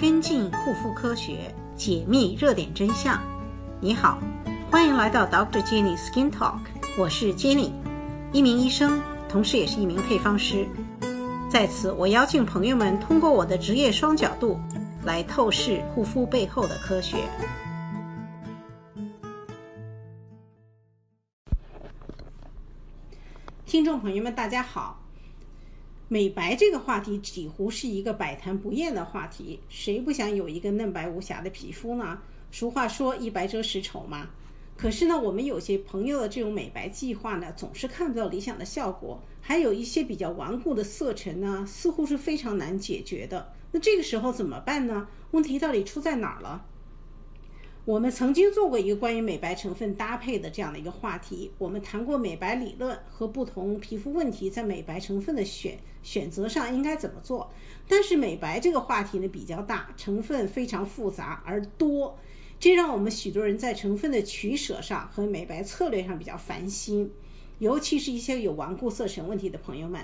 跟进护肤科学，解密热点真相。你好，欢迎来到 Dr. Jenny Skin Talk，我是 Jenny，一名医生，同时也是一名配方师。在此，我邀请朋友们通过我的职业双角度来透视护肤背后的科学。听众朋友们，大家好。美白这个话题几乎是一个百谈不厌的话题，谁不想有一个嫩白无瑕的皮肤呢？俗话说一白遮十丑嘛。可是呢，我们有些朋友的这种美白计划呢，总是看不到理想的效果，还有一些比较顽固的色沉呢，似乎是非常难解决的。那这个时候怎么办呢？问题到底出在哪儿了？我们曾经做过一个关于美白成分搭配的这样的一个话题，我们谈过美白理论和不同皮肤问题在美白成分的选选择上应该怎么做。但是美白这个话题呢比较大，成分非常复杂而多，这让我们许多人在成分的取舍上和美白策略上比较烦心，尤其是一些有顽固色沉问题的朋友们。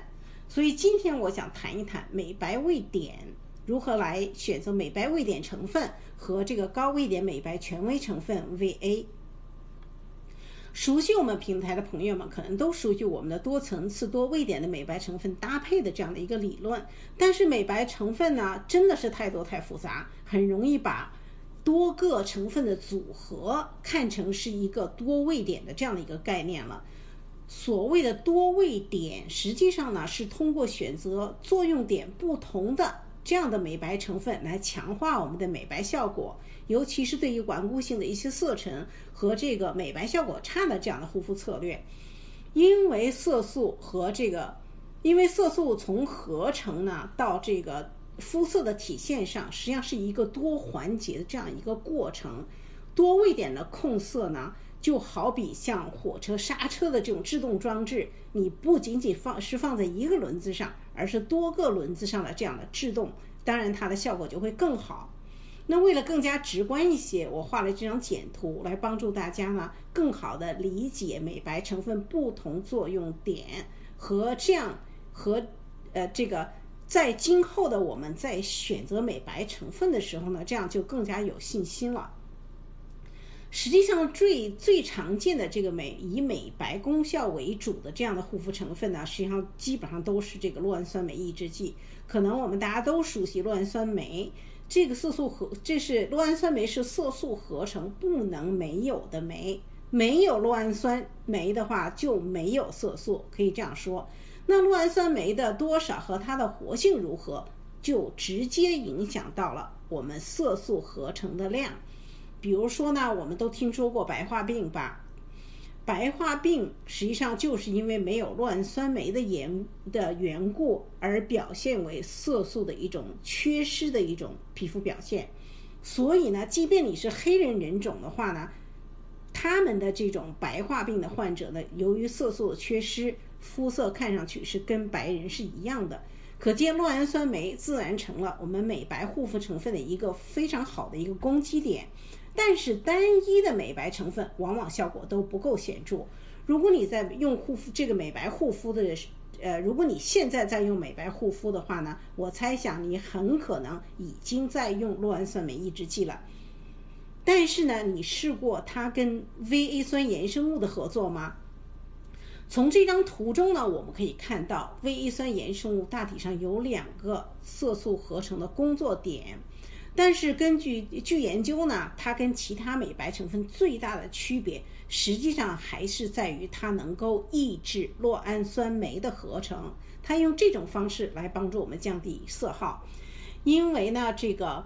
所以今天我想谈一谈美白位点。如何来选择美白位点成分和这个高位点美白权威成分 VA？熟悉我们平台的朋友们可能都熟悉我们的多层次多位点的美白成分搭配的这样的一个理论。但是美白成分呢，真的是太多太复杂，很容易把多个成分的组合看成是一个多位点的这样的一个概念了。所谓的多位点，实际上呢是通过选择作用点不同的。这样的美白成分来强化我们的美白效果，尤其是对于顽固性的一些色沉和这个美白效果差的这样的护肤策略。因为色素和这个，因为色素从合成呢到这个肤色的体现上，实际上是一个多环节的这样一个过程。多位点的控色呢？就好比像火车刹车的这种制动装置，你不仅仅放是放在一个轮子上，而是多个轮子上的这样的制动，当然它的效果就会更好。那为了更加直观一些，我画了这张简图来帮助大家呢，更好的理解美白成分不同作用点和这样和呃这个在今后的我们在选择美白成分的时候呢，这样就更加有信心了。实际上，最最常见的这个美以美白功效为主的这样的护肤成分呢，实际上基本上都是这个酪氨酸酶抑制剂。可能我们大家都熟悉酪氨酸酶，这个色素合，这是酪氨酸酶是色素合成不能没有的酶，没有酪氨酸酶的话就没有色素，可以这样说。那酪氨酸酶的多少和它的活性如何，就直接影响到了我们色素合成的量。比如说呢，我们都听说过白化病吧？白化病实际上就是因为没有酪氨酸酶的缘的缘故而表现为色素的一种缺失的一种皮肤表现。所以呢，即便你是黑人人种的话呢，他们的这种白化病的患者呢，由于色素的缺失，肤色看上去是跟白人是一样的。可见酪氨酸酶自然成了我们美白护肤成分的一个非常好的一个攻击点。但是单一的美白成分往往效果都不够显著。如果你在用护肤这个美白护肤的，呃，如果你现在在用美白护肤的话呢，我猜想你很可能已经在用络氨酸酶抑制剂了。但是呢，你试过它跟 VA 酸衍生物的合作吗？从这张图中呢，我们可以看到 VA 酸衍生物大体上有两个色素合成的工作点。但是根据据研究呢，它跟其他美白成分最大的区别，实际上还是在于它能够抑制酪氨酸酶的合成。它用这种方式来帮助我们降低色号。因为呢，这个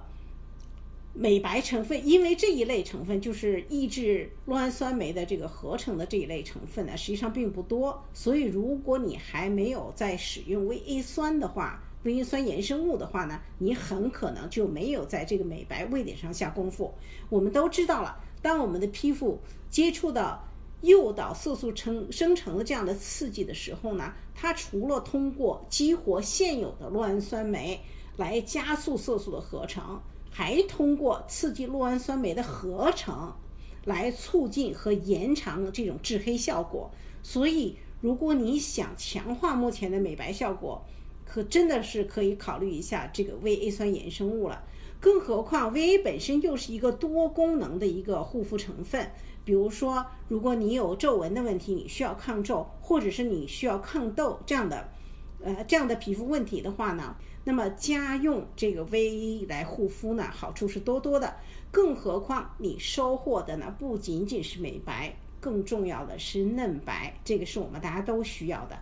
美白成分，因为这一类成分就是抑制酪氨酸酶的这个合成的这一类成分呢，实际上并不多。所以如果你还没有在使用 VA 酸的话，维酸衍生物的话呢，你很可能就没有在这个美白位点上下功夫。我们都知道了，当我们的皮肤接触到诱导色素成生成的这样的刺激的时候呢，它除了通过激活现有的酪氨酸酶来加速色素的合成，还通过刺激酪氨酸酶的合成来促进和延长这种致黑效果。所以，如果你想强化目前的美白效果，可真的是可以考虑一下这个 VA 酸衍生物了。更何况 VA 本身又是一个多功能的一个护肤成分。比如说，如果你有皱纹的问题，你需要抗皱，或者是你需要抗痘这样的，呃，这样的皮肤问题的话呢，那么家用这个 VA 来护肤呢，好处是多多的。更何况你收获的呢，不仅仅是美白，更重要的是嫩白，这个是我们大家都需要的。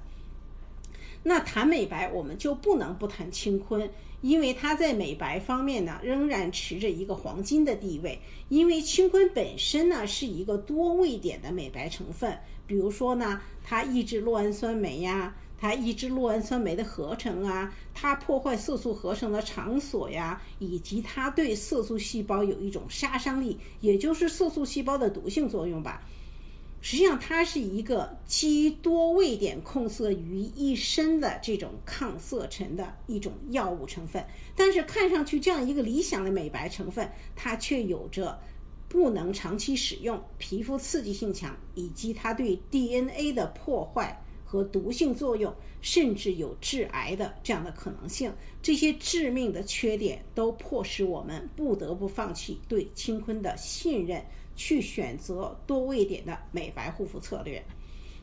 那谈美白，我们就不能不谈青坤，因为它在美白方面呢，仍然持着一个黄金的地位。因为青坤本身呢是一个多位点的美白成分，比如说呢，它抑制酪氨酸酶呀，它抑制酪氨酸酶的合成啊，它破坏色素合成的场所呀，以及它对色素细胞有一种杀伤力，也就是色素细胞的毒性作用吧。实际上，它是一个集多位点控色于一身的这种抗色沉的一种药物成分。但是，看上去这样一个理想的美白成分，它却有着不能长期使用、皮肤刺激性强，以及它对 DNA 的破坏和毒性作用，甚至有致癌的这样的可能性。这些致命的缺点都迫使我们不得不放弃对青坤的信任。去选择多位点的美白护肤策略。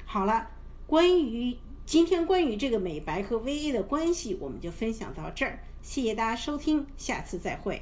好了，关于今天关于这个美白和 VA 的关系，我们就分享到这儿。谢谢大家收听，下次再会。